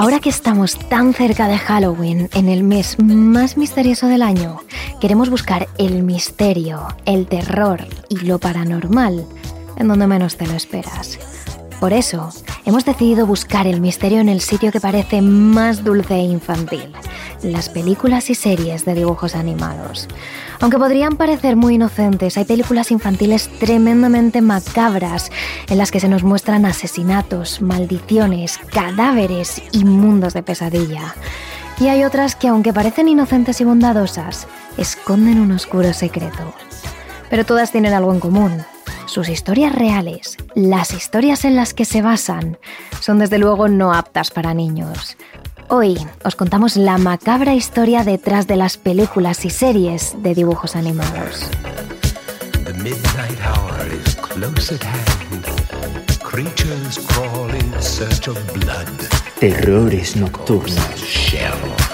Ahora que estamos tan cerca de Halloween, en el mes más misterioso del año, queremos buscar el misterio, el terror y lo paranormal en donde menos te lo esperas. Por eso, hemos decidido buscar el misterio en el sitio que parece más dulce e infantil, las películas y series de dibujos animados. Aunque podrían parecer muy inocentes, hay películas infantiles tremendamente macabras en las que se nos muestran asesinatos, maldiciones, cadáveres y mundos de pesadilla. Y hay otras que, aunque parecen inocentes y bondadosas, esconden un oscuro secreto. Pero todas tienen algo en común. Sus historias reales, las historias en las que se basan, son desde luego no aptas para niños. Hoy os contamos la macabra historia detrás de las películas y series de dibujos animados. The midnight hour is close at hand. Creatures crawl in search of blood. Terrores nocturnos. Shell.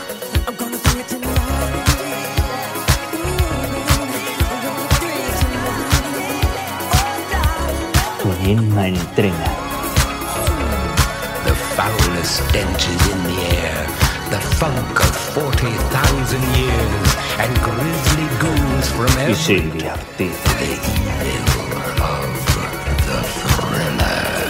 Un enma entrena. The foulest stench is in the air. The funk of 40,000 years. And grisly ghouls from Y every Silvia Ortiz. the evil of the thriller.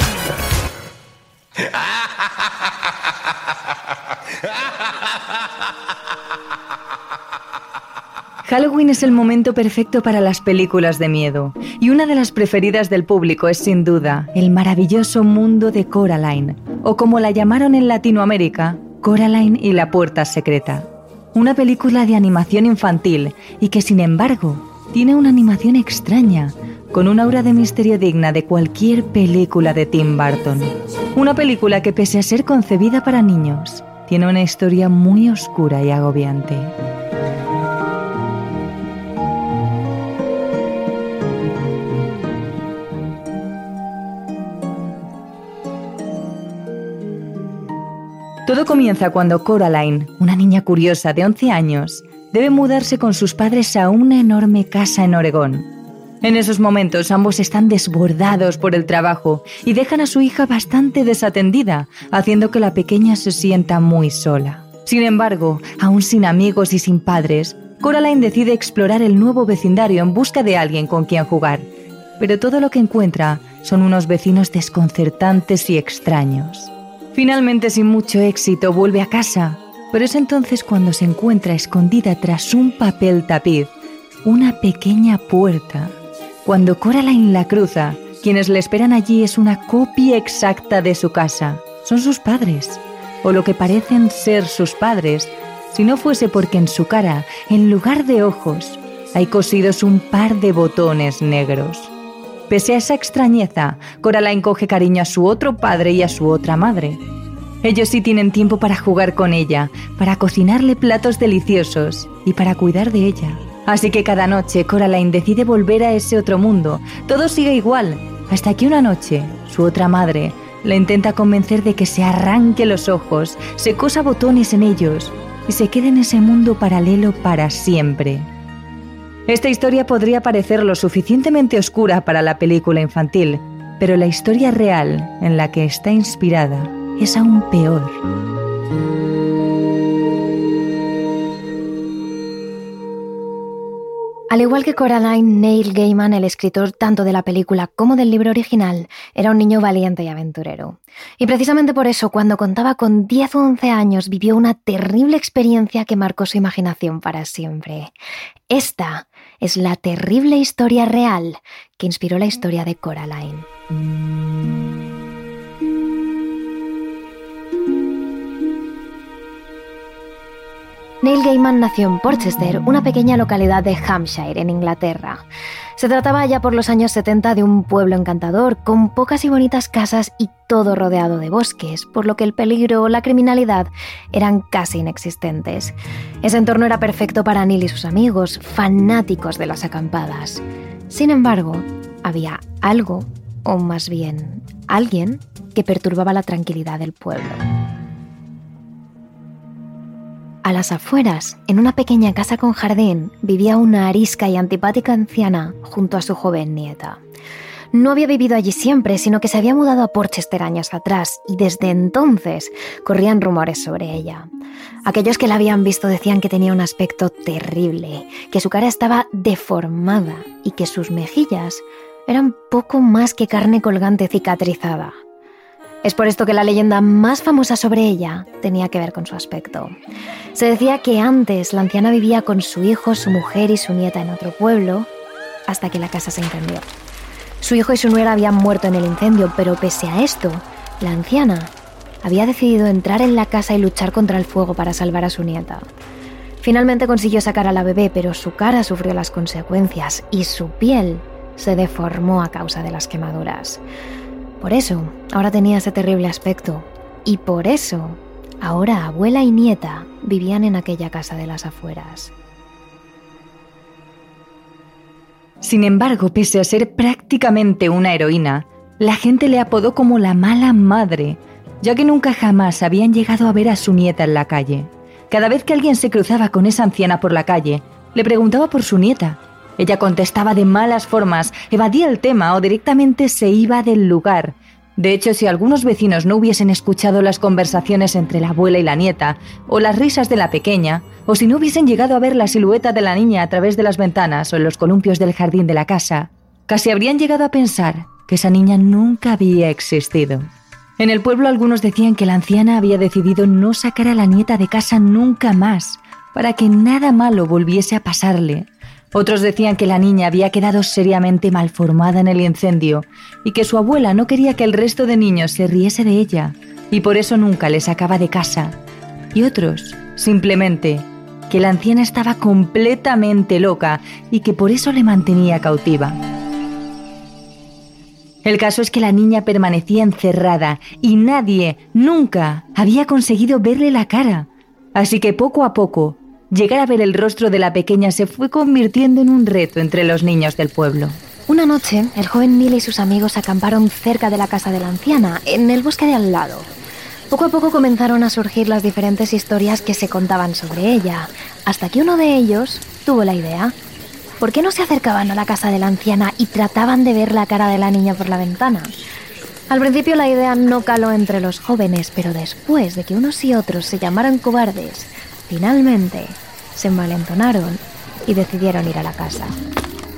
Halloween es el momento perfecto para las películas de miedo, y una de las preferidas del público es sin duda el maravilloso mundo de Coraline, o como la llamaron en Latinoamérica, Coraline y la Puerta Secreta. Una película de animación infantil y que sin embargo tiene una animación extraña, con un aura de misterio digna de cualquier película de Tim Burton. Una película que pese a ser concebida para niños, tiene una historia muy oscura y agobiante. Todo comienza cuando Coraline, una niña curiosa de 11 años, debe mudarse con sus padres a una enorme casa en Oregón. En esos momentos ambos están desbordados por el trabajo y dejan a su hija bastante desatendida, haciendo que la pequeña se sienta muy sola. Sin embargo, aún sin amigos y sin padres, Coraline decide explorar el nuevo vecindario en busca de alguien con quien jugar. Pero todo lo que encuentra son unos vecinos desconcertantes y extraños. Finalmente, sin mucho éxito, vuelve a casa, pero es entonces cuando se encuentra escondida tras un papel tapiz, una pequeña puerta. Cuando Coraline la cruza, quienes le esperan allí es una copia exacta de su casa. Son sus padres, o lo que parecen ser sus padres, si no fuese porque en su cara, en lugar de ojos, hay cosidos un par de botones negros. Pese a esa extrañeza, Coraline coge cariño a su otro padre y a su otra madre. Ellos sí tienen tiempo para jugar con ella, para cocinarle platos deliciosos y para cuidar de ella. Así que cada noche Coraline decide volver a ese otro mundo. Todo sigue igual, hasta que una noche su otra madre la intenta convencer de que se arranque los ojos, se cosa botones en ellos y se quede en ese mundo paralelo para siempre. Esta historia podría parecer lo suficientemente oscura para la película infantil, pero la historia real en la que está inspirada es aún peor. Al igual que Coraline, Neil Gaiman, el escritor tanto de la película como del libro original, era un niño valiente y aventurero. Y precisamente por eso, cuando contaba con 10 o 11 años, vivió una terrible experiencia que marcó su imaginación para siempre. Esta es la terrible historia real que inspiró la historia de Coraline. Neil Gaiman nació en Porchester, una pequeña localidad de Hampshire, en Inglaterra. Se trataba ya por los años 70 de un pueblo encantador, con pocas y bonitas casas y todo rodeado de bosques, por lo que el peligro o la criminalidad eran casi inexistentes. Ese entorno era perfecto para Neil y sus amigos, fanáticos de las acampadas. Sin embargo, había algo, o más bien alguien, que perturbaba la tranquilidad del pueblo. A las afueras, en una pequeña casa con jardín, vivía una arisca y antipática anciana junto a su joven nieta. no había vivido allí siempre, sino que se había mudado a Porchester años atrás y desde entonces corrían rumores sobre ella. Aquellos que la habían visto decían que tenía un aspecto terrible, que su cara estaba deformada y que sus mejillas eran poco más que carne colgante cicatrizada. Es por esto que la leyenda más famosa sobre ella tenía que ver con su aspecto. Se decía que antes la anciana vivía con su hijo, su mujer y su nieta en otro pueblo, hasta que la casa se incendió. Su hijo y su nuera habían muerto en el incendio, pero pese a esto, la anciana había decidido entrar en la casa y luchar contra el fuego para salvar a su nieta. Finalmente consiguió sacar a la bebé, pero su cara sufrió las consecuencias y su piel se deformó a causa de las quemaduras. Por eso, ahora tenía ese terrible aspecto. Y por eso, ahora abuela y nieta vivían en aquella casa de las afueras. Sin embargo, pese a ser prácticamente una heroína, la gente le apodó como la mala madre, ya que nunca jamás habían llegado a ver a su nieta en la calle. Cada vez que alguien se cruzaba con esa anciana por la calle, le preguntaba por su nieta, ella contestaba de malas formas, evadía el tema o directamente se iba del lugar. De hecho, si algunos vecinos no hubiesen escuchado las conversaciones entre la abuela y la nieta, o las risas de la pequeña, o si no hubiesen llegado a ver la silueta de la niña a través de las ventanas o en los columpios del jardín de la casa, casi habrían llegado a pensar que esa niña nunca había existido. En el pueblo algunos decían que la anciana había decidido no sacar a la nieta de casa nunca más, para que nada malo volviese a pasarle, otros decían que la niña había quedado seriamente malformada en el incendio y que su abuela no quería que el resto de niños se riese de ella y por eso nunca le sacaba de casa. Y otros, simplemente, que la anciana estaba completamente loca y que por eso le mantenía cautiva. El caso es que la niña permanecía encerrada y nadie, nunca, había conseguido verle la cara. Así que poco a poco Llegar a ver el rostro de la pequeña se fue convirtiendo en un reto entre los niños del pueblo. Una noche, el joven Neil y sus amigos acamparon cerca de la casa de la anciana, en el bosque de al lado. Poco a poco comenzaron a surgir las diferentes historias que se contaban sobre ella, hasta que uno de ellos tuvo la idea. ¿Por qué no se acercaban a la casa de la anciana y trataban de ver la cara de la niña por la ventana? Al principio la idea no caló entre los jóvenes, pero después de que unos y otros se llamaran cobardes, Finalmente, se envalentonaron y decidieron ir a la casa.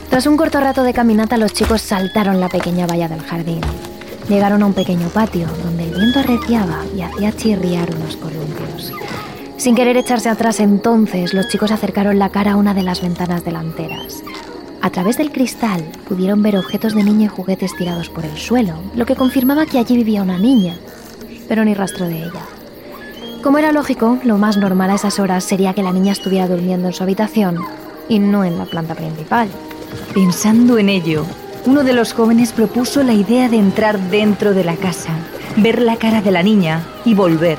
Tras un corto rato de caminata, los chicos saltaron la pequeña valla del jardín. Llegaron a un pequeño patio donde el viento arreciaba y hacía chirriar unos columpios. Sin querer echarse atrás entonces, los chicos acercaron la cara a una de las ventanas delanteras. A través del cristal pudieron ver objetos de niña y juguetes tirados por el suelo, lo que confirmaba que allí vivía una niña, pero ni rastro de ella. Como era lógico, lo más normal a esas horas sería que la niña estuviera durmiendo en su habitación y no en la planta principal. Pensando en ello, uno de los jóvenes propuso la idea de entrar dentro de la casa, ver la cara de la niña y volver.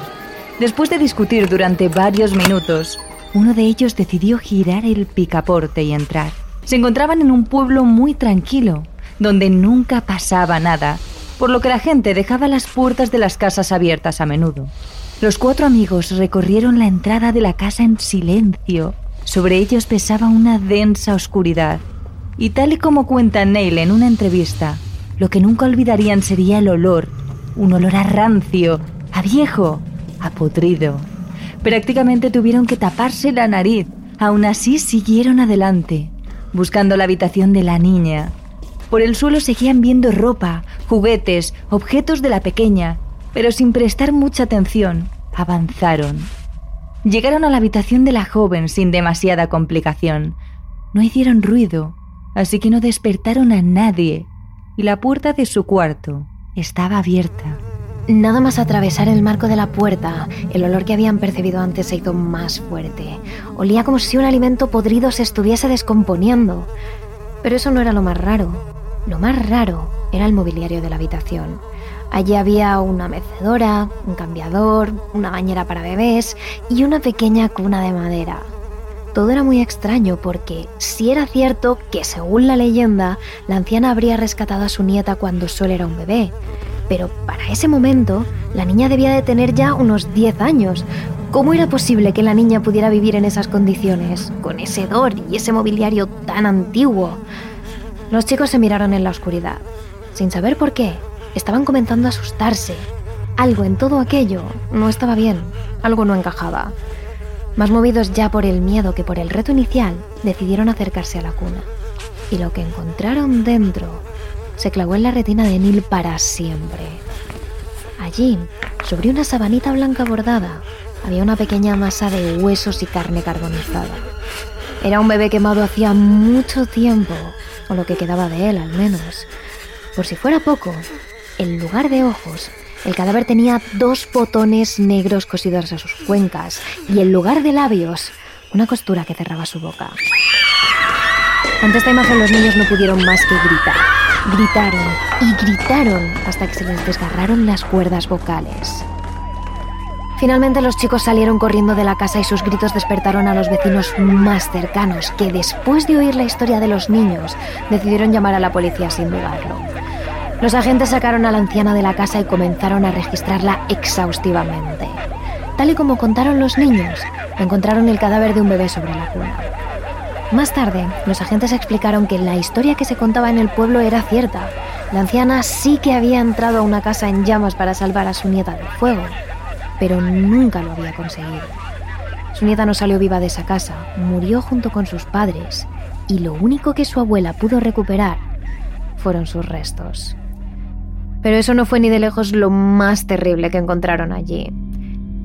Después de discutir durante varios minutos, uno de ellos decidió girar el picaporte y entrar. Se encontraban en un pueblo muy tranquilo, donde nunca pasaba nada, por lo que la gente dejaba las puertas de las casas abiertas a menudo. Los cuatro amigos recorrieron la entrada de la casa en silencio. Sobre ellos pesaba una densa oscuridad. Y tal y como cuenta Neil en una entrevista, lo que nunca olvidarían sería el olor, un olor a rancio, a viejo, a podrido. Prácticamente tuvieron que taparse la nariz. Aún así siguieron adelante, buscando la habitación de la niña. Por el suelo seguían viendo ropa, juguetes, objetos de la pequeña, pero sin prestar mucha atención, avanzaron. Llegaron a la habitación de la joven sin demasiada complicación. No hicieron ruido, así que no despertaron a nadie, y la puerta de su cuarto estaba abierta. Nada más atravesar el marco de la puerta, el olor que habían percibido antes se hizo más fuerte. Olía como si un alimento podrido se estuviese descomponiendo. Pero eso no era lo más raro. Lo más raro era el mobiliario de la habitación. Allí había una mecedora, un cambiador, una bañera para bebés y una pequeña cuna de madera. Todo era muy extraño porque si era cierto que según la leyenda la anciana habría rescatado a su nieta cuando solo era un bebé, pero para ese momento la niña debía de tener ya unos 10 años. ¿Cómo era posible que la niña pudiera vivir en esas condiciones, con ese hedor y ese mobiliario tan antiguo? Los chicos se miraron en la oscuridad. sin saber por qué, estaban comenzando a asustarse. Algo en todo aquello no estaba bien, algo no encajaba. Más movidos ya por el miedo que por el reto inicial, decidieron acercarse a la cuna. Y lo que encontraron dentro se clavó en la retina de Neil para siempre. Allí, sobre una sabanita blanca bordada, había una pequeña masa de huesos y carne carbonizada. Era un bebé quemado hacía mucho tiempo, o lo que quedaba de él al menos. Por si fuera poco, en lugar de ojos, el cadáver tenía dos botones negros cosidos a sus cuencas y en lugar de labios, una costura que cerraba su boca. Ante esta imagen los niños no pudieron más que gritar. Gritaron y gritaron hasta que se les desgarraron las cuerdas vocales. Finalmente los chicos salieron corriendo de la casa y sus gritos despertaron a los vecinos más cercanos, que después de oír la historia de los niños, decidieron llamar a la policía sin dudarlo. Los agentes sacaron a la anciana de la casa y comenzaron a registrarla exhaustivamente. Tal y como contaron los niños, encontraron el cadáver de un bebé sobre la cuna. Más tarde, los agentes explicaron que la historia que se contaba en el pueblo era cierta. La anciana sí que había entrado a una casa en llamas para salvar a su nieta del fuego, pero nunca lo había conseguido. Su nieta no salió viva de esa casa, murió junto con sus padres y lo único que su abuela pudo recuperar fueron sus restos. Pero eso no fue ni de lejos lo más terrible que encontraron allí.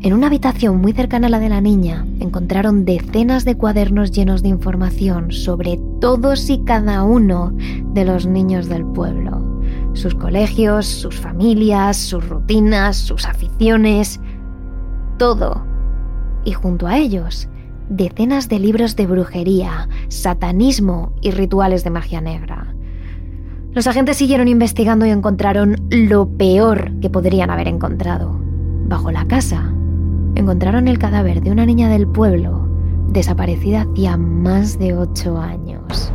En una habitación muy cercana a la de la niña encontraron decenas de cuadernos llenos de información sobre todos y cada uno de los niños del pueblo. Sus colegios, sus familias, sus rutinas, sus aficiones, todo. Y junto a ellos, decenas de libros de brujería, satanismo y rituales de magia negra. Los agentes siguieron investigando y encontraron lo peor que podrían haber encontrado. Bajo la casa, encontraron el cadáver de una niña del pueblo desaparecida hacía más de ocho años.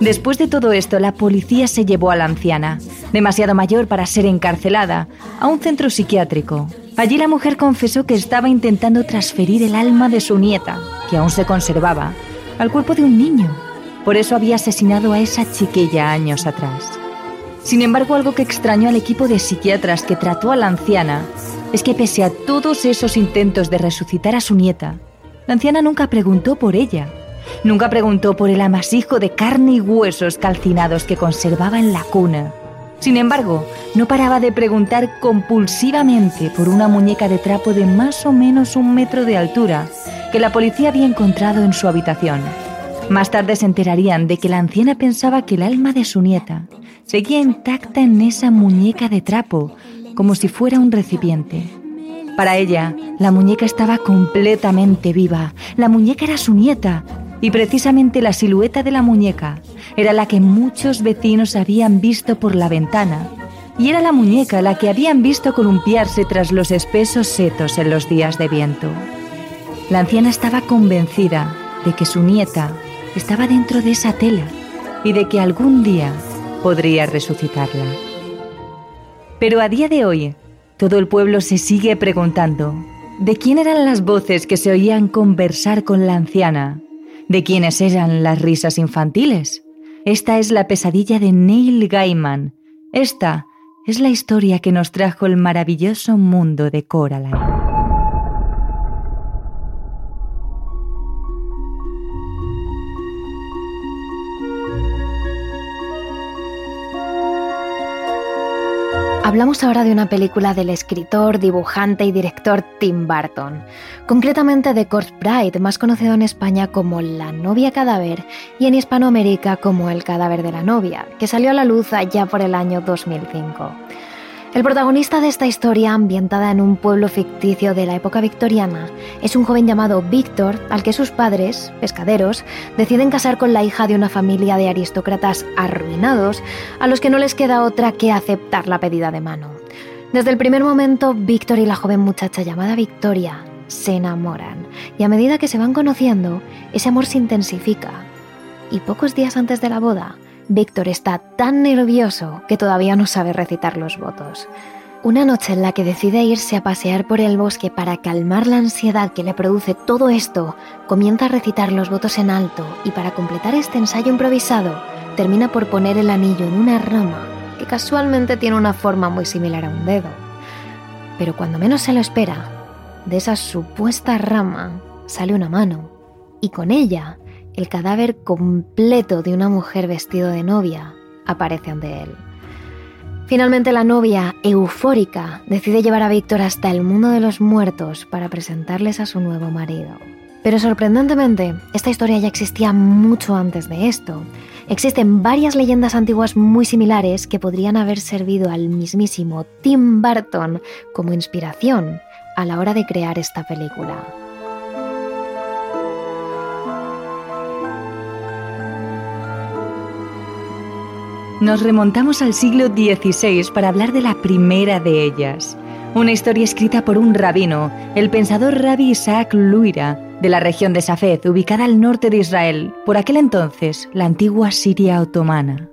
Después de todo esto, la policía se llevó a la anciana, demasiado mayor para ser encarcelada, a un centro psiquiátrico. Allí la mujer confesó que estaba intentando transferir el alma de su nieta, que aún se conservaba, al cuerpo de un niño. Por eso había asesinado a esa chiquilla años atrás. Sin embargo, algo que extrañó al equipo de psiquiatras que trató a la anciana es que pese a todos esos intentos de resucitar a su nieta, la anciana nunca preguntó por ella Nunca preguntó por el amasijo de carne y huesos calcinados que conservaba en la cuna. Sin embargo, no paraba de preguntar compulsivamente por una muñeca de trapo de más o menos un metro de altura que la policía había encontrado en su habitación. Más tarde se enterarían de que la anciana pensaba que el alma de su nieta seguía intacta en esa muñeca de trapo, como si fuera un recipiente. Para ella, la muñeca estaba completamente viva. La muñeca era su nieta, y precisamente la silueta de la muñeca era la que muchos vecinos habían visto por la ventana, y era la muñeca la que habían visto columpiarse tras los espesos setos en los días de viento. La anciana estaba convencida de que su nieta estaba dentro de esa tela y de que algún día podría resucitarla. Pero a día de hoy, todo el pueblo se sigue preguntando, ¿de quién eran las voces que se oían conversar con la anciana ¿De quiénes eran las risas infantiles? Esta es la pesadilla de Neil Gaiman. Esta es la historia que nos trajo el maravilloso mundo de Coraline. Hablamos ahora de una película del escritor, dibujante y director Tim Burton, concretamente de Corpse Bride, más conocido en España como La novia cadáver y en Hispanoamérica como El cadáver de la novia, que salió a la luz allá por el año 2005. El protagonista de esta historia, ambientada en un pueblo ficticio de la época victoriana, es un joven llamado Víctor, al que sus padres, pescaderos, deciden casar con la hija de una familia de aristócratas arruinados, a los que no les queda otra que aceptar la pedida de mano. Desde el primer momento, Víctor y la joven muchacha llamada Victoria se enamoran, y a medida que se van conociendo, ese amor se intensifica. Y pocos días antes de la boda, Víctor está tan nervioso que todavía no sabe recitar los votos. Una noche en la que decide irse a pasear por el bosque para calmar la ansiedad que le produce todo esto, comienza a recitar los votos en alto y para completar este ensayo improvisado, termina por poner el anillo en una rama que casualmente tiene una forma muy similar a un dedo. Pero cuando menos se lo espera, de esa supuesta rama sale una mano y con ella el cadáver completo de una mujer vestido de novia aparece ante él. Finalmente la novia, eufórica, decide llevar a Víctor hasta el mundo de los muertos para presentarles a su nuevo marido. Pero sorprendentemente, esta historia ya existía mucho antes de esto. Existen varias leyendas antiguas muy similares que podrían haber servido al mismísimo Tim Burton como inspiración a la hora de crear esta película. Nos remontamos al siglo XVI para hablar de la primera de ellas. Una historia escrita por un rabino, el pensador Rabbi Isaac Luira, de la región de Safed, ubicada al norte de Israel, por aquel entonces la antigua Siria otomana.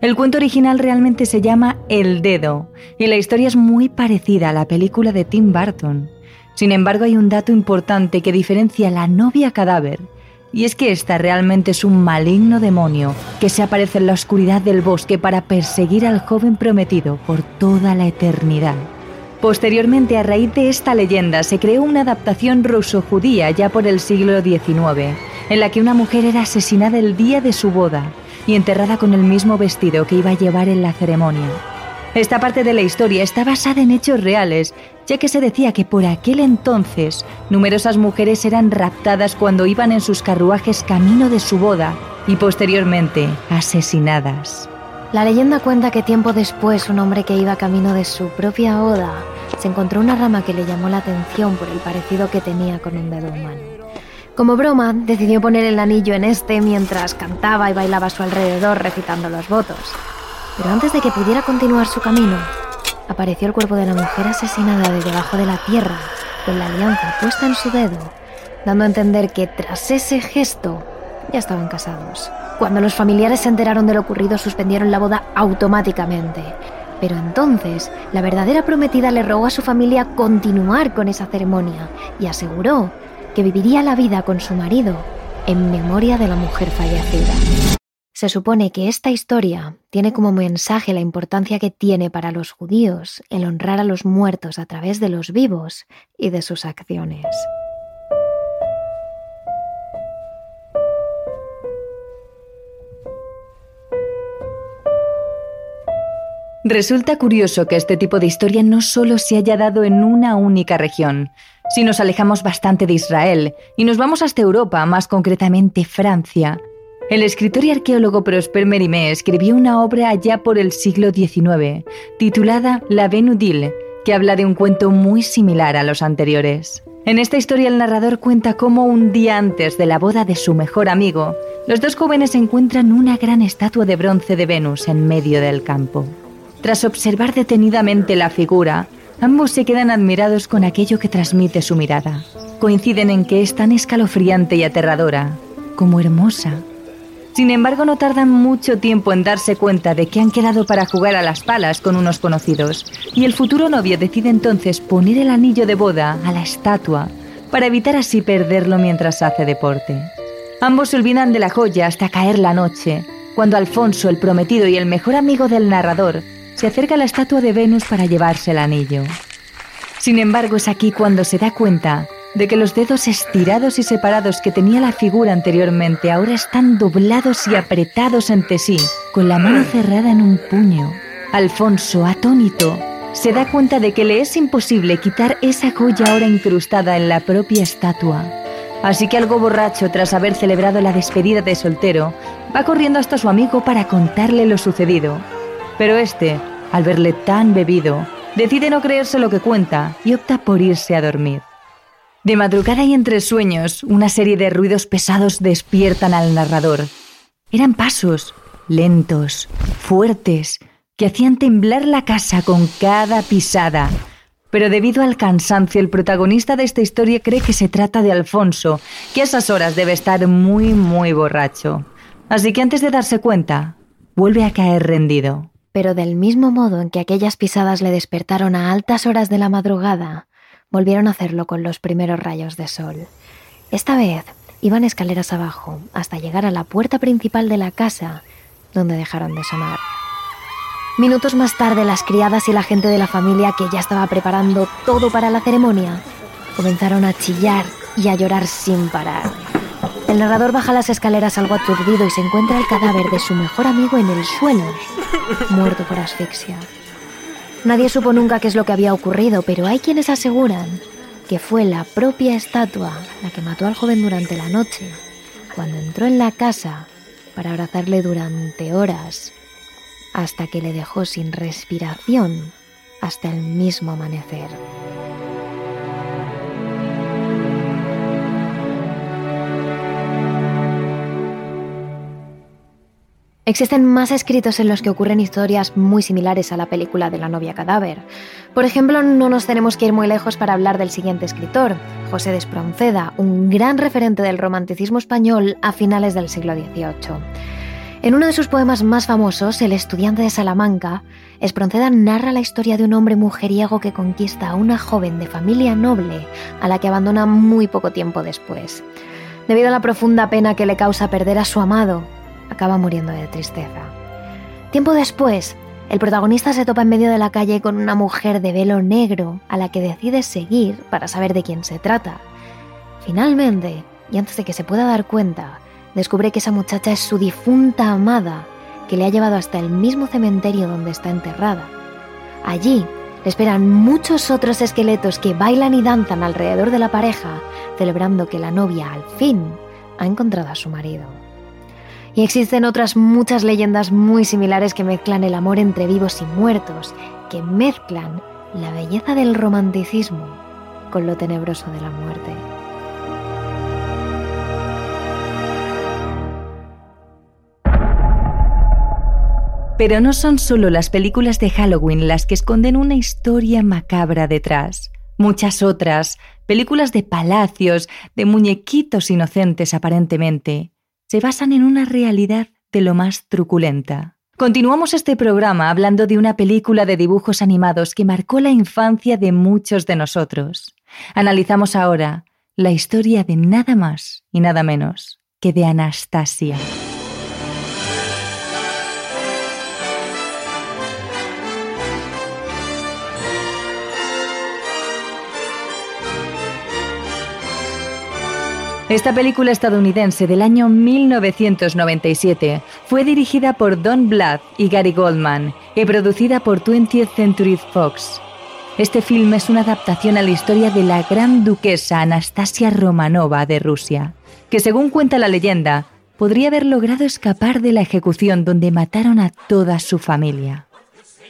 El cuento original realmente se llama El Dedo, y la historia es muy parecida a la película de Tim Burton. Sin embargo, hay un dato importante que diferencia la novia cadáver y es que esta realmente es un maligno demonio que se aparece en la oscuridad del bosque para perseguir al joven prometido por toda la eternidad. Posteriormente, a raíz de esta leyenda, se creó una adaptación ruso-judía ya por el siglo XIX, en la que una mujer era asesinada el día de su boda y enterrada con el mismo vestido que iba a llevar en la ceremonia. Esta parte de la historia está basada en hechos reales, ya que se decía que por aquel entonces numerosas mujeres eran raptadas cuando iban en sus carruajes camino de su boda y posteriormente asesinadas. La leyenda cuenta que tiempo después un hombre que iba camino de su propia boda se encontró una rama que le llamó la atención por el parecido que tenía con un dedo humano. Como broma, decidió poner el anillo en este mientras cantaba y bailaba a su alrededor recitando los votos. Pero antes de que pudiera continuar su camino, apareció el cuerpo de la mujer asesinada de debajo de la tierra, con la alianza puesta en su dedo, dando a entender que tras ese gesto ya estaban casados. Cuando los familiares se enteraron de lo ocurrido, suspendieron la boda automáticamente. Pero entonces, la verdadera prometida le rogó a su familia continuar con esa ceremonia y aseguró que viviría la vida con su marido en memoria de la mujer fallecida. Se supone que esta historia tiene como mensaje la importancia que tiene para los judíos el honrar a los muertos a través de los vivos y de sus acciones. Resulta curioso que este tipo de historia no solo se haya dado en una única región. Si nos alejamos bastante de Israel y nos vamos hasta Europa, más concretamente Francia, el escritor y arqueólogo Prosper Mérimée escribió una obra allá por el siglo XIX, titulada La Benudille, que habla de un cuento muy similar a los anteriores. En esta historia el narrador cuenta cómo un día antes de la boda de su mejor amigo, los dos jóvenes encuentran una gran estatua de bronce de Venus en medio del campo. Tras observar detenidamente la figura, ambos se quedan admirados con aquello que transmite su mirada. Coinciden en que es tan escalofriante y aterradora como hermosa sin embargo, no tardan mucho tiempo en darse cuenta de que han quedado para jugar a las palas con unos conocidos, y el futuro novio decide entonces poner el anillo de boda a la estatua para evitar así perderlo mientras hace deporte. Ambos se olvidan de la joya hasta caer la noche, cuando Alfonso, el prometido y el mejor amigo del narrador, se acerca a la estatua de Venus para llevarse el anillo. Sin embargo, es aquí cuando se da cuenta de que los dedos estirados y separados que tenía la figura anteriormente ahora están doblados y apretados entre sí, con la mano cerrada en un puño. Alfonso, atónito, se da cuenta de que le es imposible quitar esa joya ahora incrustada en la propia estatua. Así que algo borracho, tras haber celebrado la despedida de soltero, va corriendo hasta su amigo para contarle lo sucedido. Pero este, al verle tan bebido, decide no creerse lo que cuenta y opta por irse a dormir. De madrugada y entre sueños, una serie de ruidos pesados despiertan al narrador. Eran pasos, lentos, fuertes, que hacían temblar la casa con cada pisada. Pero debido al cansancio, el protagonista de esta historia cree que se trata de Alfonso, que a esas horas debe estar muy, muy borracho. Así que antes de darse cuenta, vuelve a caer rendido. Pero del mismo modo en que aquellas pisadas le despertaron a altas horas de la madrugada, volvieron a hacerlo con los primeros rayos de sol. Esta vez iban escaleras abajo hasta llegar a la puerta principal de la casa, donde dejaron de sonar. Minutos más tarde, las criadas y la gente de la familia, que ya estaba preparando todo para la ceremonia, comenzaron a chillar y a llorar sin parar. El narrador baja las escaleras algo aturdido y se encuentra el cadáver de su mejor amigo en el suelo, muerto por asfixia. Nadie supo nunca qué es lo que había ocurrido, pero hay quienes aseguran que fue la propia estatua la que mató al joven durante la noche, cuando entró en la casa para abrazarle durante horas, hasta que le dejó sin respiración hasta el mismo amanecer. Existen más escritos en los que ocurren historias muy similares a la película de la novia cadáver. Por ejemplo, no nos tenemos que ir muy lejos para hablar del siguiente escritor, José de Espronceda, un gran referente del romanticismo español a finales del siglo XVIII. En uno de sus poemas más famosos, El estudiante de Salamanca, Espronceda narra la historia de un hombre mujeriego que conquista a una joven de familia noble a la que abandona muy poco tiempo después. Debido a la profunda pena que le causa perder a su amado, acaba muriendo de tristeza. Tiempo después, el protagonista se topa en medio de la calle con una mujer de velo negro a la que decide seguir para saber de quién se trata. Finalmente, y antes de que se pueda dar cuenta, descubre que esa muchacha es su difunta amada, que le ha llevado hasta el mismo cementerio donde está enterrada. Allí le esperan muchos otros esqueletos que bailan y danzan alrededor de la pareja, celebrando que la novia al fin ha encontrado a su marido. Y existen otras muchas leyendas muy similares que mezclan el amor entre vivos y muertos, que mezclan la belleza del romanticismo con lo tenebroso de la muerte. Pero no son solo las películas de Halloween las que esconden una historia macabra detrás. Muchas otras, películas de palacios, de muñequitos inocentes aparentemente, se basan en una realidad de lo más truculenta. Continuamos este programa hablando de una película de dibujos animados que marcó la infancia de muchos de nosotros. Analizamos ahora la historia de nada más y nada menos que de Anastasia. Esta película estadounidense del año 1997 fue dirigida por Don Bluth y Gary Goldman y producida por 20th Century Fox. Este film es una adaptación a la historia de la gran duquesa Anastasia Romanova de Rusia, que según cuenta la leyenda, podría haber logrado escapar de la ejecución donde mataron a toda su familia.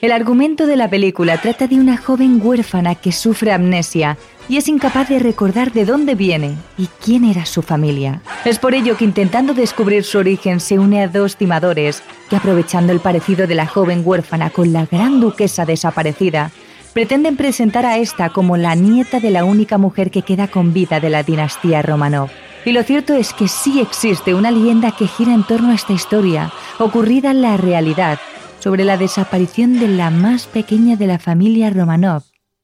El argumento de la película trata de una joven huérfana que sufre amnesia y es incapaz de recordar de dónde viene y quién era su familia. Es por ello que intentando descubrir su origen se une a dos timadores que aprovechando el parecido de la joven huérfana con la gran duquesa desaparecida, pretenden presentar a esta como la nieta de la única mujer que queda con vida de la dinastía Romanov. Y lo cierto es que sí existe una leyenda que gira en torno a esta historia, ocurrida en la realidad, sobre la desaparición de la más pequeña de la familia Romanov,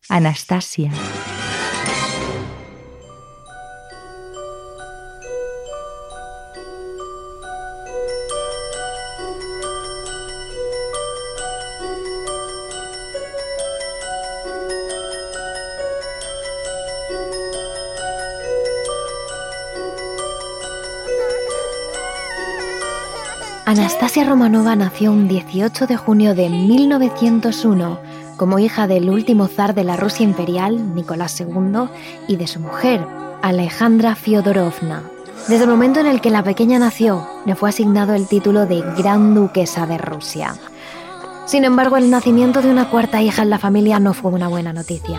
Anastasia. Anastasia Romanova nació un 18 de junio de 1901 como hija del último zar de la Rusia imperial, Nicolás II, y de su mujer, Alejandra Fyodorovna. Desde el momento en el que la pequeña nació, le fue asignado el título de Gran Duquesa de Rusia. Sin embargo, el nacimiento de una cuarta hija en la familia no fue una buena noticia.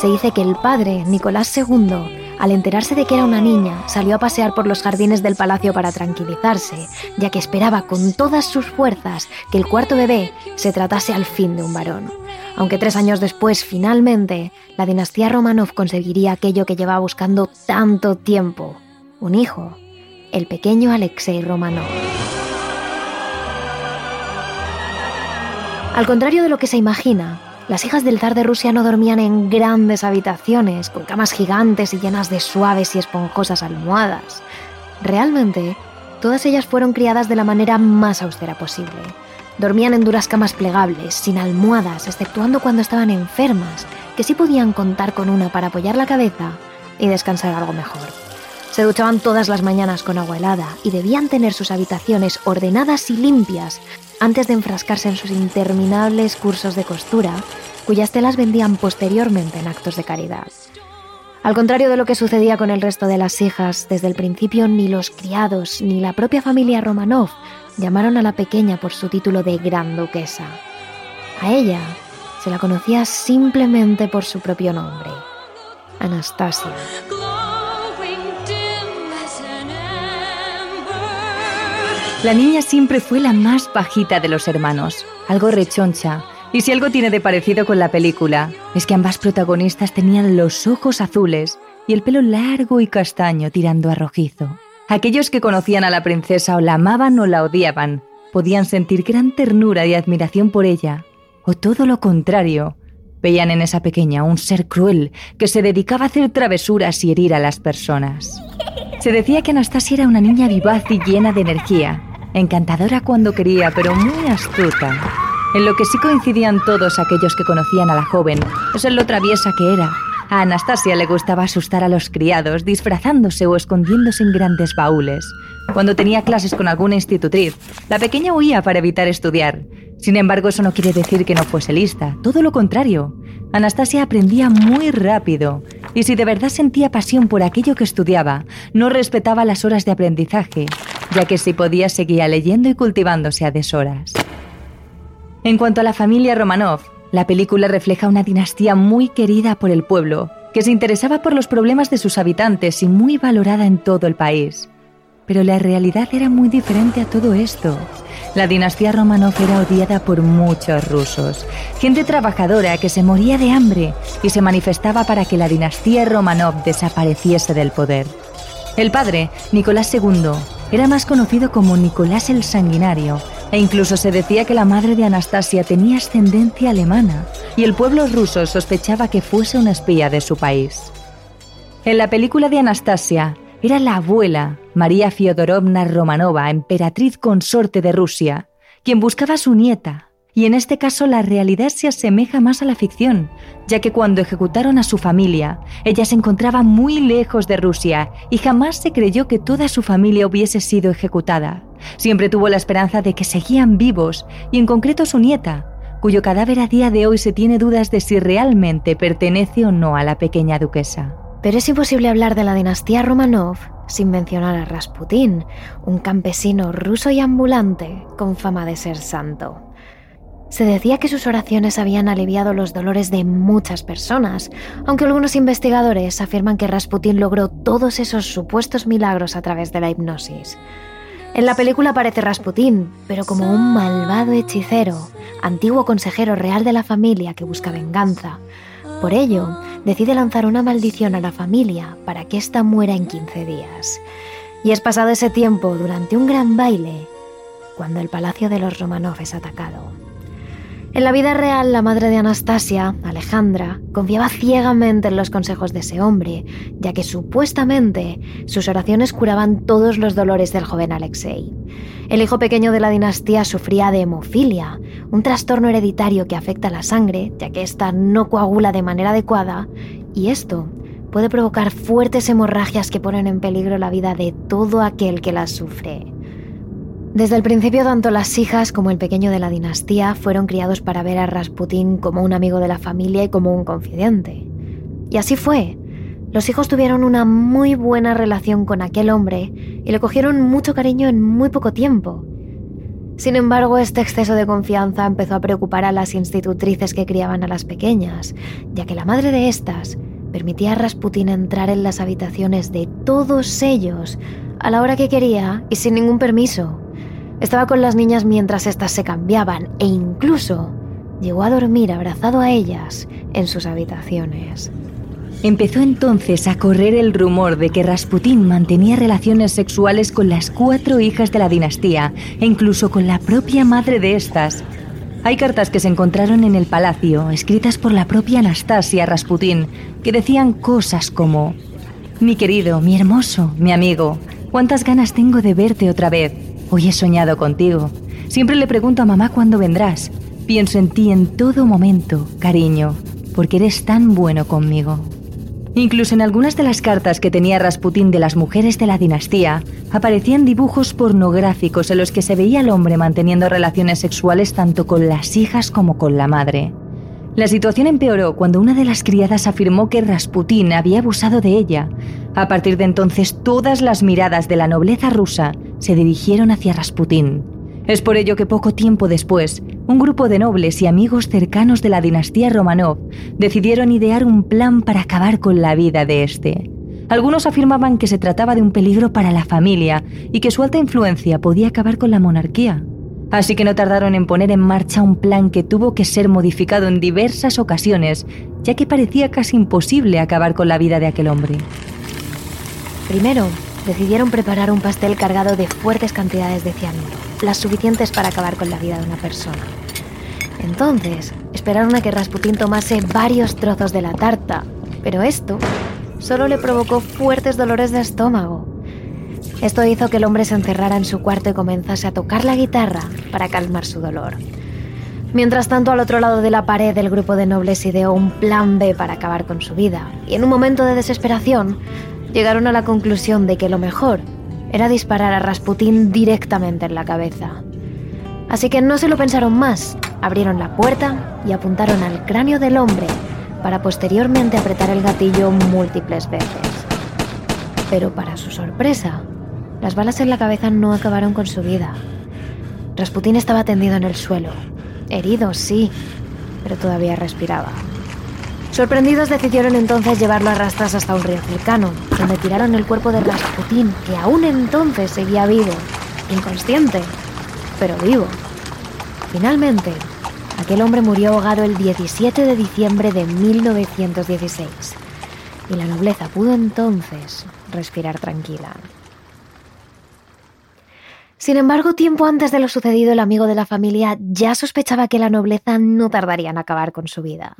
Se dice que el padre, Nicolás II, al enterarse de que era una niña, salió a pasear por los jardines del palacio para tranquilizarse, ya que esperaba con todas sus fuerzas que el cuarto bebé se tratase al fin de un varón. Aunque tres años después, finalmente, la dinastía Romanov conseguiría aquello que llevaba buscando tanto tiempo, un hijo, el pequeño Alexei Romanov. Al contrario de lo que se imagina, las hijas del zar de Rusia no dormían en grandes habitaciones, con camas gigantes y llenas de suaves y esponjosas almohadas. Realmente, todas ellas fueron criadas de la manera más austera posible. Dormían en duras camas plegables, sin almohadas, exceptuando cuando estaban enfermas, que sí podían contar con una para apoyar la cabeza y descansar algo mejor. Se duchaban todas las mañanas con agua helada y debían tener sus habitaciones ordenadas y limpias antes de enfrascarse en sus interminables cursos de costura, cuyas telas vendían posteriormente en actos de caridad. Al contrario de lo que sucedía con el resto de las hijas, desde el principio ni los criados ni la propia familia Romanov llamaron a la pequeña por su título de Gran Duquesa. A ella se la conocía simplemente por su propio nombre, Anastasia. La niña siempre fue la más bajita de los hermanos, algo rechoncha. Y si algo tiene de parecido con la película, es que ambas protagonistas tenían los ojos azules y el pelo largo y castaño tirando a rojizo. Aquellos que conocían a la princesa o la amaban o la odiaban, podían sentir gran ternura y admiración por ella, o todo lo contrario, veían en esa pequeña un ser cruel que se dedicaba a hacer travesuras y herir a las personas. Se decía que Anastasia era una niña vivaz y llena de energía, encantadora cuando quería, pero muy astuta. En lo que sí coincidían todos aquellos que conocían a la joven es en lo traviesa que era. A Anastasia le gustaba asustar a los criados, disfrazándose o escondiéndose en grandes baúles. Cuando tenía clases con alguna institutriz, la pequeña huía para evitar estudiar. Sin embargo, eso no quiere decir que no fuese lista, todo lo contrario. Anastasia aprendía muy rápido y si de verdad sentía pasión por aquello que estudiaba, no respetaba las horas de aprendizaje, ya que si podía seguía leyendo y cultivándose a deshoras. En cuanto a la familia Romanov, la película refleja una dinastía muy querida por el pueblo, que se interesaba por los problemas de sus habitantes y muy valorada en todo el país. Pero la realidad era muy diferente a todo esto. La dinastía Romanov era odiada por muchos rusos, gente trabajadora que se moría de hambre y se manifestaba para que la dinastía Romanov desapareciese del poder. El padre, Nicolás II, era más conocido como Nicolás el Sanguinario, e incluso se decía que la madre de Anastasia tenía ascendencia alemana, y el pueblo ruso sospechaba que fuese una espía de su país. En la película de Anastasia, era la abuela, María Fiodorovna Romanova, emperatriz consorte de Rusia, quien buscaba a su nieta, y en este caso la realidad se asemeja más a la ficción, ya que cuando ejecutaron a su familia, ella se encontraba muy lejos de Rusia y jamás se creyó que toda su familia hubiese sido ejecutada. Siempre tuvo la esperanza de que seguían vivos, y en concreto su nieta, cuyo cadáver a día de hoy se tiene dudas de si realmente pertenece o no a la pequeña duquesa. Pero es imposible hablar de la dinastía Romanov sin mencionar a Rasputín, un campesino ruso y ambulante con fama de ser santo. Se decía que sus oraciones habían aliviado los dolores de muchas personas, aunque algunos investigadores afirman que Rasputín logró todos esos supuestos milagros a través de la hipnosis. En la película aparece Rasputín, pero como un malvado hechicero, antiguo consejero real de la familia que busca venganza, por ello, decide lanzar una maldición a la familia para que ésta muera en 15 días. Y es pasado ese tiempo, durante un gran baile, cuando el palacio de los Romanov es atacado. En la vida real, la madre de Anastasia, Alejandra, confiaba ciegamente en los consejos de ese hombre, ya que supuestamente sus oraciones curaban todos los dolores del joven Alexei. El hijo pequeño de la dinastía sufría de hemofilia, un trastorno hereditario que afecta la sangre, ya que ésta no coagula de manera adecuada, y esto puede provocar fuertes hemorragias que ponen en peligro la vida de todo aquel que las sufre. Desde el principio, tanto las hijas como el pequeño de la dinastía fueron criados para ver a Rasputín como un amigo de la familia y como un confidente. Y así fue. Los hijos tuvieron una muy buena relación con aquel hombre y le cogieron mucho cariño en muy poco tiempo. Sin embargo, este exceso de confianza empezó a preocupar a las institutrices que criaban a las pequeñas, ya que la madre de estas permitía a Rasputín entrar en las habitaciones de todos ellos a la hora que quería y sin ningún permiso. Estaba con las niñas mientras éstas se cambiaban e incluso llegó a dormir abrazado a ellas en sus habitaciones. Empezó entonces a correr el rumor de que Rasputín mantenía relaciones sexuales con las cuatro hijas de la dinastía e incluso con la propia madre de estas. Hay cartas que se encontraron en el palacio, escritas por la propia Anastasia Rasputín, que decían cosas como, Mi querido, mi hermoso, mi amigo, cuántas ganas tengo de verte otra vez. Hoy he soñado contigo. Siempre le pregunto a mamá cuándo vendrás. Pienso en ti en todo momento, cariño, porque eres tan bueno conmigo. Incluso en algunas de las cartas que tenía Rasputín de las mujeres de la dinastía, aparecían dibujos pornográficos en los que se veía al hombre manteniendo relaciones sexuales tanto con las hijas como con la madre. La situación empeoró cuando una de las criadas afirmó que Rasputín había abusado de ella. A partir de entonces, todas las miradas de la nobleza rusa se dirigieron hacia Rasputín. Es por ello que poco tiempo después, un grupo de nobles y amigos cercanos de la dinastía Romanov decidieron idear un plan para acabar con la vida de este. Algunos afirmaban que se trataba de un peligro para la familia y que su alta influencia podía acabar con la monarquía. Así que no tardaron en poner en marcha un plan que tuvo que ser modificado en diversas ocasiones, ya que parecía casi imposible acabar con la vida de aquel hombre. Primero, decidieron preparar un pastel cargado de fuertes cantidades de cianuro, las suficientes para acabar con la vida de una persona. Entonces, esperaron a que Rasputín tomase varios trozos de la tarta, pero esto solo le provocó fuertes dolores de estómago. Esto hizo que el hombre se encerrara en su cuarto y comenzase a tocar la guitarra para calmar su dolor. Mientras tanto, al otro lado de la pared, el grupo de nobles ideó un plan B para acabar con su vida, y en un momento de desesperación, llegaron a la conclusión de que lo mejor era disparar a Rasputín directamente en la cabeza. Así que no se lo pensaron más, abrieron la puerta y apuntaron al cráneo del hombre para posteriormente apretar el gatillo múltiples veces. Pero para su sorpresa, las balas en la cabeza no acabaron con su vida. Rasputín estaba tendido en el suelo, herido, sí, pero todavía respiraba. Sorprendidos decidieron entonces llevarlo a rastras hasta un río cercano, donde tiraron el cuerpo de Rasputín, que aún entonces seguía vivo, inconsciente, pero vivo. Finalmente, aquel hombre murió ahogado el 17 de diciembre de 1916, y la nobleza pudo entonces respirar tranquila. Sin embargo, tiempo antes de lo sucedido, el amigo de la familia ya sospechaba que la nobleza no tardaría en acabar con su vida.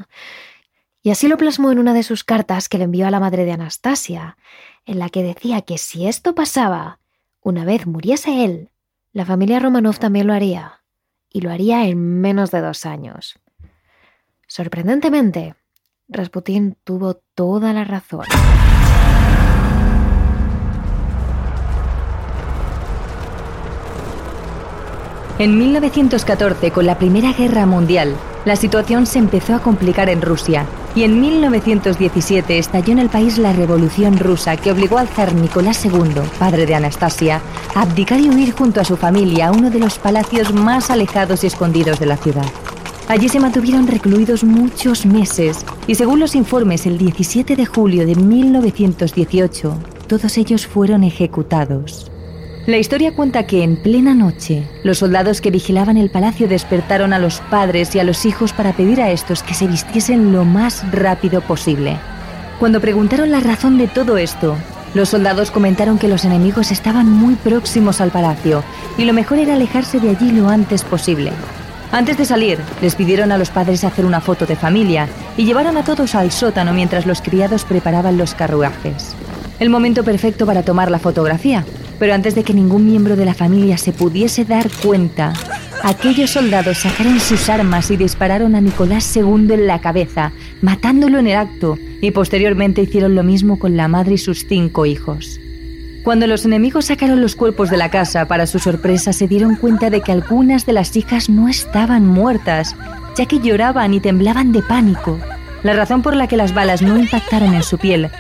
Y así lo plasmó en una de sus cartas que le envió a la madre de Anastasia, en la que decía que si esto pasaba, una vez muriese él, la familia Romanov también lo haría, y lo haría en menos de dos años. Sorprendentemente, Rasputín tuvo toda la razón. En 1914, con la Primera Guerra Mundial, la situación se empezó a complicar en Rusia y en 1917 estalló en el país la Revolución Rusa que obligó al zar Nicolás II, padre de Anastasia, a abdicar y huir junto a su familia a uno de los palacios más alejados y escondidos de la ciudad. Allí se mantuvieron recluidos muchos meses y según los informes el 17 de julio de 1918 todos ellos fueron ejecutados. La historia cuenta que en plena noche, los soldados que vigilaban el palacio despertaron a los padres y a los hijos para pedir a estos que se vistiesen lo más rápido posible. Cuando preguntaron la razón de todo esto, los soldados comentaron que los enemigos estaban muy próximos al palacio y lo mejor era alejarse de allí lo antes posible. Antes de salir, les pidieron a los padres hacer una foto de familia y llevaron a todos al sótano mientras los criados preparaban los carruajes. El momento perfecto para tomar la fotografía, pero antes de que ningún miembro de la familia se pudiese dar cuenta, aquellos soldados sacaron sus armas y dispararon a Nicolás II en la cabeza, matándolo en el acto, y posteriormente hicieron lo mismo con la madre y sus cinco hijos. Cuando los enemigos sacaron los cuerpos de la casa, para su sorpresa se dieron cuenta de que algunas de las hijas no estaban muertas, ya que lloraban y temblaban de pánico. La razón por la que las balas no impactaron en su piel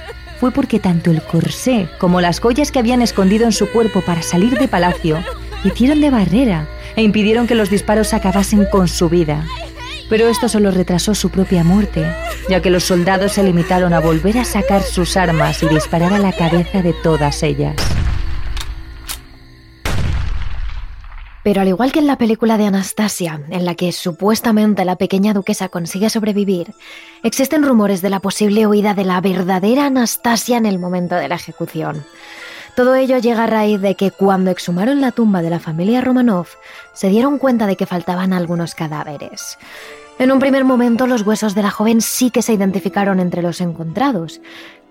fue porque tanto el corsé como las joyas que habían escondido en su cuerpo para salir de palacio hicieron de barrera e impidieron que los disparos acabasen con su vida. Pero esto solo retrasó su propia muerte, ya que los soldados se limitaron a volver a sacar sus armas y disparar a la cabeza de todas ellas. Pero al igual que en la película de Anastasia, en la que supuestamente la pequeña duquesa consigue sobrevivir, existen rumores de la posible huida de la verdadera Anastasia en el momento de la ejecución. Todo ello llega a raíz de que cuando exhumaron la tumba de la familia Romanov, se dieron cuenta de que faltaban algunos cadáveres. En un primer momento los huesos de la joven sí que se identificaron entre los encontrados,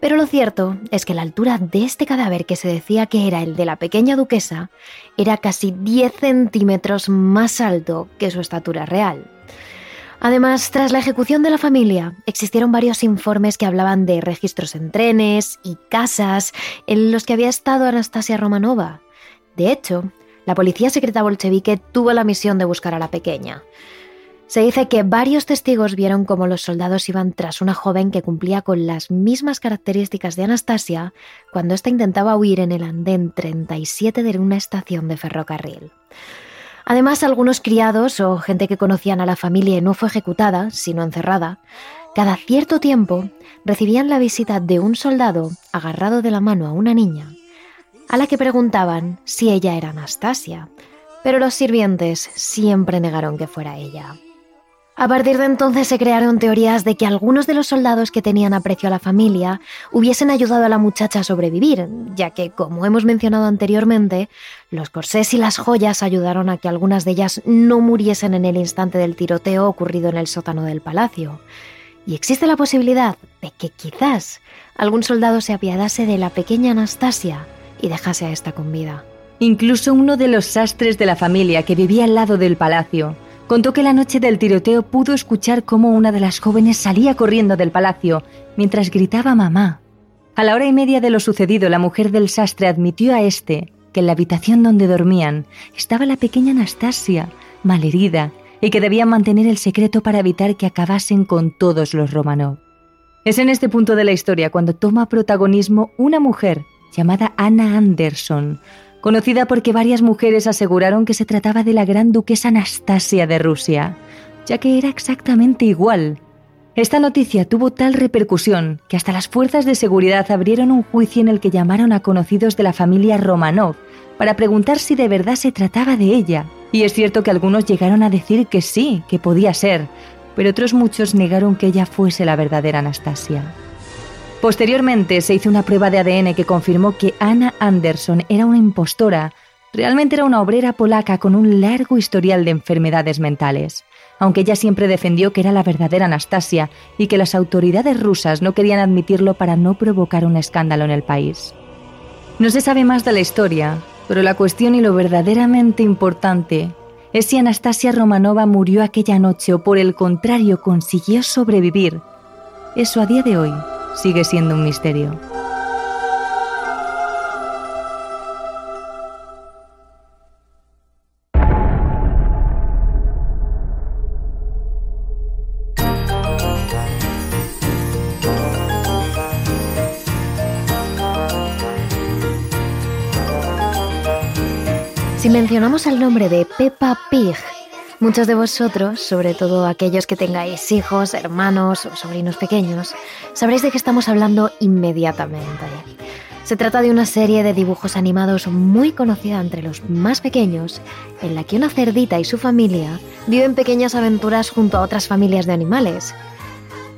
pero lo cierto es que la altura de este cadáver que se decía que era el de la pequeña duquesa era casi 10 centímetros más alto que su estatura real. Además, tras la ejecución de la familia, existieron varios informes que hablaban de registros en trenes y casas en los que había estado Anastasia Romanova. De hecho, la policía secreta bolchevique tuvo la misión de buscar a la pequeña. Se dice que varios testigos vieron cómo los soldados iban tras una joven que cumplía con las mismas características de Anastasia cuando ésta intentaba huir en el andén 37 de una estación de ferrocarril. Además, algunos criados o gente que conocían a la familia no fue ejecutada, sino encerrada, cada cierto tiempo recibían la visita de un soldado agarrado de la mano a una niña, a la que preguntaban si ella era Anastasia, pero los sirvientes siempre negaron que fuera ella. A partir de entonces se crearon teorías de que algunos de los soldados que tenían aprecio a la familia hubiesen ayudado a la muchacha a sobrevivir, ya que, como hemos mencionado anteriormente, los corsés y las joyas ayudaron a que algunas de ellas no muriesen en el instante del tiroteo ocurrido en el sótano del palacio. Y existe la posibilidad de que quizás algún soldado se apiadase de la pequeña Anastasia y dejase a esta con vida. Incluso uno de los sastres de la familia que vivía al lado del palacio Contó que la noche del tiroteo pudo escuchar cómo una de las jóvenes salía corriendo del palacio mientras gritaba mamá. A la hora y media de lo sucedido, la mujer del sastre admitió a este que en la habitación donde dormían estaba la pequeña Anastasia, malherida, y que debían mantener el secreto para evitar que acabasen con todos los Romanov. Es en este punto de la historia cuando toma protagonismo una mujer llamada Anna Anderson, conocida porque varias mujeres aseguraron que se trataba de la gran duquesa Anastasia de Rusia, ya que era exactamente igual. Esta noticia tuvo tal repercusión que hasta las fuerzas de seguridad abrieron un juicio en el que llamaron a conocidos de la familia Romanov para preguntar si de verdad se trataba de ella. Y es cierto que algunos llegaron a decir que sí, que podía ser, pero otros muchos negaron que ella fuese la verdadera Anastasia. Posteriormente se hizo una prueba de ADN que confirmó que Anna Anderson era una impostora. Realmente era una obrera polaca con un largo historial de enfermedades mentales, aunque ella siempre defendió que era la verdadera Anastasia y que las autoridades rusas no querían admitirlo para no provocar un escándalo en el país. No se sabe más de la historia, pero la cuestión y lo verdaderamente importante es si Anastasia Romanova murió aquella noche o por el contrario consiguió sobrevivir. Eso a día de hoy sigue siendo un misterio. Si mencionamos el nombre de Peppa Pig, Muchos de vosotros, sobre todo aquellos que tengáis hijos, hermanos o sobrinos pequeños, sabréis de qué estamos hablando inmediatamente. Se trata de una serie de dibujos animados muy conocida entre los más pequeños, en la que una cerdita y su familia viven pequeñas aventuras junto a otras familias de animales.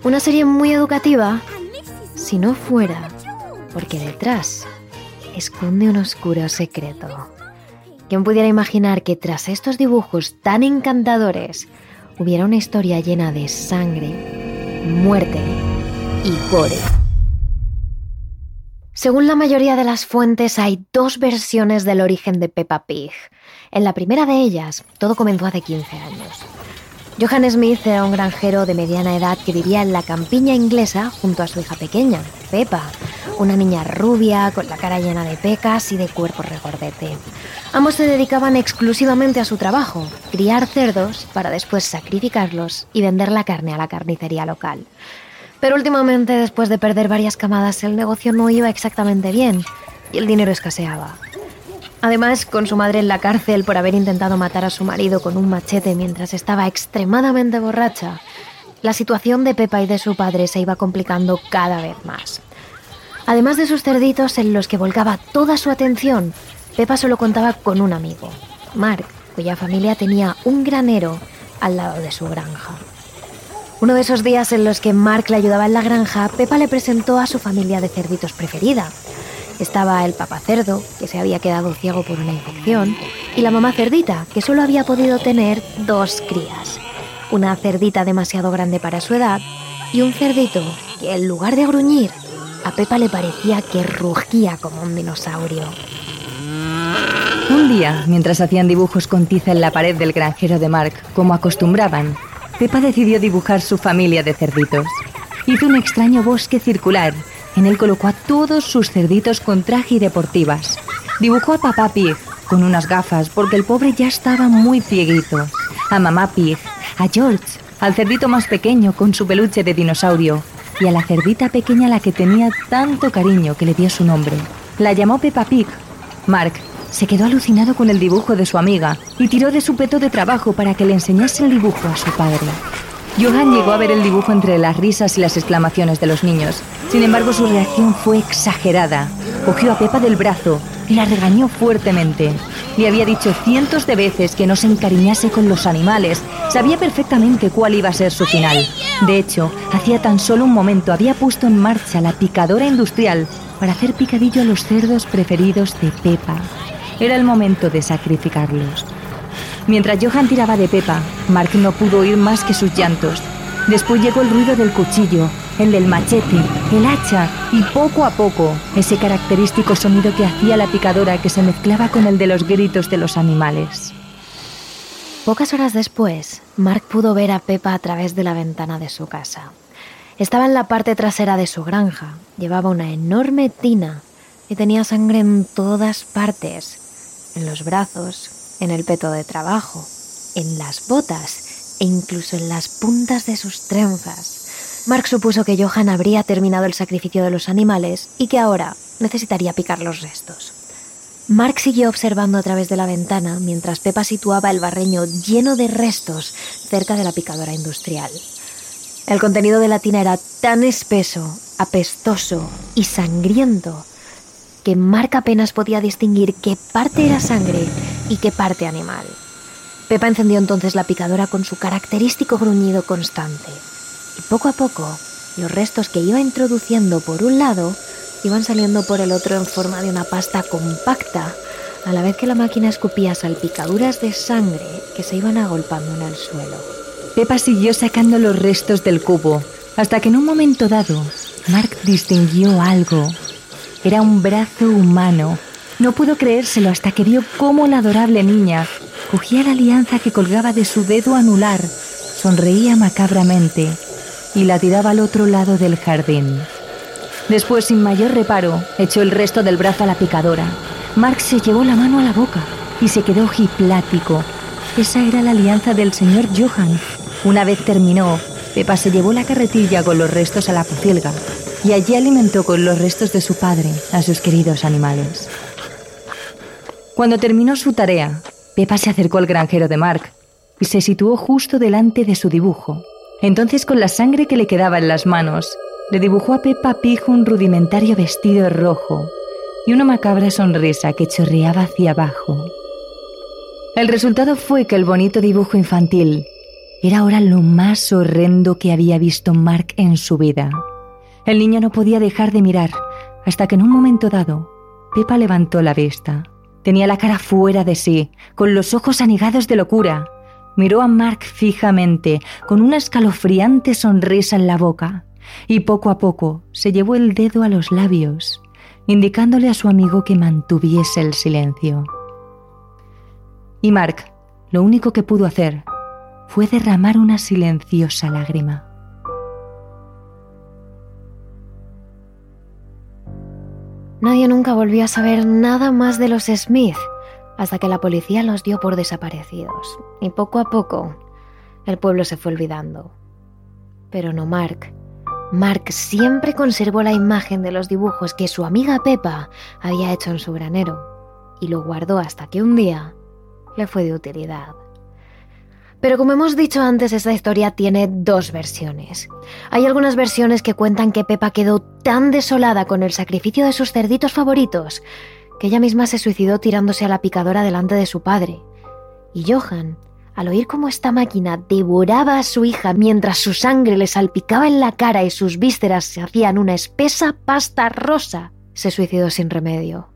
Una serie muy educativa, si no fuera porque detrás esconde un oscuro secreto. ¿Quién pudiera imaginar que tras estos dibujos tan encantadores hubiera una historia llena de sangre, muerte y gore? Según la mayoría de las fuentes, hay dos versiones del origen de Peppa Pig. En la primera de ellas, todo comenzó hace 15 años. Johann Smith era un granjero de mediana edad que vivía en la campiña inglesa junto a su hija pequeña, Peppa, una niña rubia con la cara llena de pecas y de cuerpo regordete. Ambos se dedicaban exclusivamente a su trabajo, criar cerdos para después sacrificarlos y vender la carne a la carnicería local. Pero últimamente, después de perder varias camadas, el negocio no iba exactamente bien y el dinero escaseaba. Además, con su madre en la cárcel por haber intentado matar a su marido con un machete mientras estaba extremadamente borracha, la situación de Pepa y de su padre se iba complicando cada vez más. Además de sus cerditos en los que volcaba toda su atención, Pepa solo contaba con un amigo, Mark, cuya familia tenía un granero al lado de su granja. Uno de esos días en los que Mark le ayudaba en la granja, Pepa le presentó a su familia de cerditos preferida, Estaba el papá cerdo, que se había quedado ciego por una infección, y la mamá cerdita, que solo había podido tener dos crías. Una cerdita demasiado grande para su edad y un cerdito que en lugar de gruñir, a Pepa le parecía que rugía como un dinosaurio. Un día, mientras hacían dibujos con tiza en la pared del granjero de Mark, como acostumbraban, Pepa decidió dibujar su familia de cerditos. Hizo un extraño bosque circular. En él colocó a todos sus cerditos con traje y deportivas. Dibujó a Papá Pig con unas gafas porque el pobre ya estaba muy cieguito. A Mamá Pig, a George, al cerdito más pequeño con su peluche de dinosaurio y a la cerdita pequeña a la que tenía tanto cariño que le dio su nombre. La llamó Peppa Pig. Mark se quedó alucinado con el dibujo de su amiga y tiró de su peto de trabajo para que le enseñase el dibujo a su padre. Johan llegó a ver el dibujo entre las risas y las exclamaciones de los niños. Sin embargo, su reacción fue exagerada. Cogió a Pepa del brazo y la regañó fuertemente. Le había dicho cientos de veces que no se encariñase con los animales. Sabía perfectamente cuál iba a ser su final. De hecho, hacía tan solo un momento había puesto en marcha la picadora industrial para hacer picadillo a los cerdos preferidos de Pepa. Era el momento de sacrificarlos. Mientras Johan tiraba de Pepa, Mark no pudo oír más que sus llantos. Después llegó el ruido del cuchillo, el del machete, el hacha y poco a poco ese característico sonido que hacía la picadora que se mezclaba con el de los gritos de los animales. Pocas horas después, Mark pudo ver a Pepa a través de la ventana de su casa. Estaba en la parte trasera de su granja, llevaba una enorme tina y tenía sangre en todas partes, en los brazos, en el peto de trabajo, en las botas e incluso en las puntas de sus trenzas. Mark supuso que Johan habría terminado el sacrificio de los animales y que ahora necesitaría picar los restos. Mark siguió observando a través de la ventana mientras Pepa situaba el barreño lleno de restos cerca de la picadora industrial. El contenido de la tina era tan espeso, apestoso y sangriento que Mark apenas podía distinguir qué parte era sangre y qué parte animal. Pepa encendió entonces la picadora con su característico gruñido constante. Y poco a poco, los restos que iba introduciendo por un lado iban saliendo por el otro en forma de una pasta compacta, a la vez que la máquina escupía salpicaduras de sangre que se iban agolpando en el suelo. Pepa siguió sacando los restos del cubo, hasta que en un momento dado, Mark distinguió algo era un brazo humano. No pudo creérselo hasta que vio cómo la adorable niña cogía la alianza que colgaba de su dedo anular, sonreía macabramente y la tiraba al otro lado del jardín. Después, sin mayor reparo, echó el resto del brazo a la picadora. Mark se llevó la mano a la boca y se quedó ojiplático. Esa era la alianza del señor Johan. Una vez terminó, Pepa se llevó la carretilla con los restos a la pocielga y allí alimentó con los restos de su padre a sus queridos animales. Cuando terminó su tarea, Pepa se acercó al granjero de Mark y se situó justo delante de su dibujo. Entonces, con la sangre que le quedaba en las manos, le dibujó a Peppa Pig un rudimentario vestido rojo y una macabra sonrisa que chorreaba hacia abajo. El resultado fue que el bonito dibujo infantil era ahora lo más horrendo que había visto Mark en su vida. El niño no podía dejar de mirar, hasta que en un momento dado, Pepa levantó la vista. Tenía la cara fuera de sí, con los ojos anegados de locura. Miró a Mark fijamente, con una escalofriante sonrisa en la boca, y poco a poco se llevó el dedo a los labios, indicándole a su amigo que mantuviese el silencio. Y Mark, lo único que pudo hacer fue derramar una silenciosa lágrima. Nadie nunca volvió a saber nada más de los Smith hasta que la policía los dio por desaparecidos. Y poco a poco el pueblo se fue olvidando. Pero no Mark. Mark siempre conservó la imagen de los dibujos que su amiga Pepa había hecho en su granero y lo guardó hasta que un día le fue de utilidad. Pero como hemos dicho antes, esta historia tiene dos versiones. Hay algunas versiones que cuentan que Pepa quedó tan desolada con el sacrificio de sus cerditos favoritos que ella misma se suicidó tirándose a la picadora delante de su padre. Y Johan, al oír cómo esta máquina devoraba a su hija mientras su sangre le salpicaba en la cara y sus vísceras se hacían una espesa pasta rosa, se suicidó sin remedio.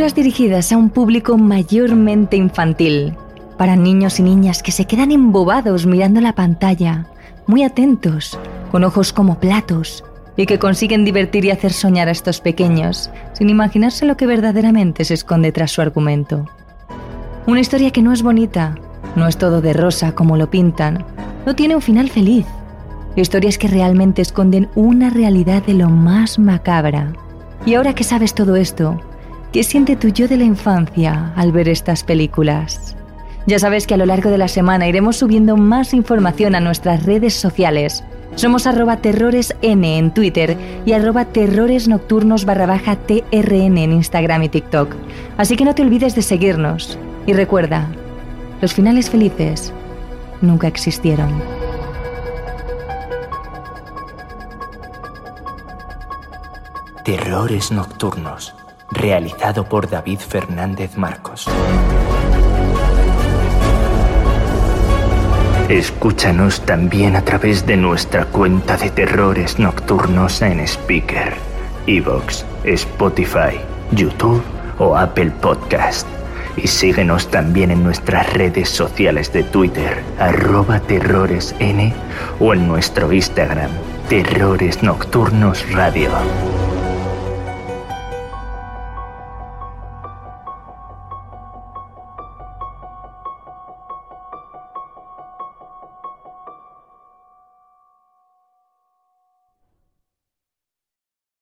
Dirigidas a un público mayormente infantil, para niños y niñas que se quedan embobados mirando la pantalla, muy atentos, con ojos como platos, y que consiguen divertir y hacer soñar a estos pequeños, sin imaginarse lo que verdaderamente se esconde tras su argumento. Una historia que no es bonita, no es todo de rosa como lo pintan, no tiene un final feliz. Historias que realmente esconden una realidad de lo más macabra. Y ahora que sabes todo esto, ¿Qué siente tu yo de la infancia al ver estas películas? Ya sabes que a lo largo de la semana iremos subiendo más información a nuestras redes sociales. Somos arroba terroresn en Twitter y arroba terroresnocturnos barra baja trn en Instagram y TikTok. Así que no te olvides de seguirnos. Y recuerda, los finales felices nunca existieron. Terrores Nocturnos realizado por David Fernández Marcos. Escúchanos también a través de nuestra cuenta de terrores nocturnos en Speaker, Evox, Spotify, YouTube o Apple Podcast. Y síguenos también en nuestras redes sociales de Twitter, arroba terroresn o en nuestro Instagram, Terrores Nocturnos Radio.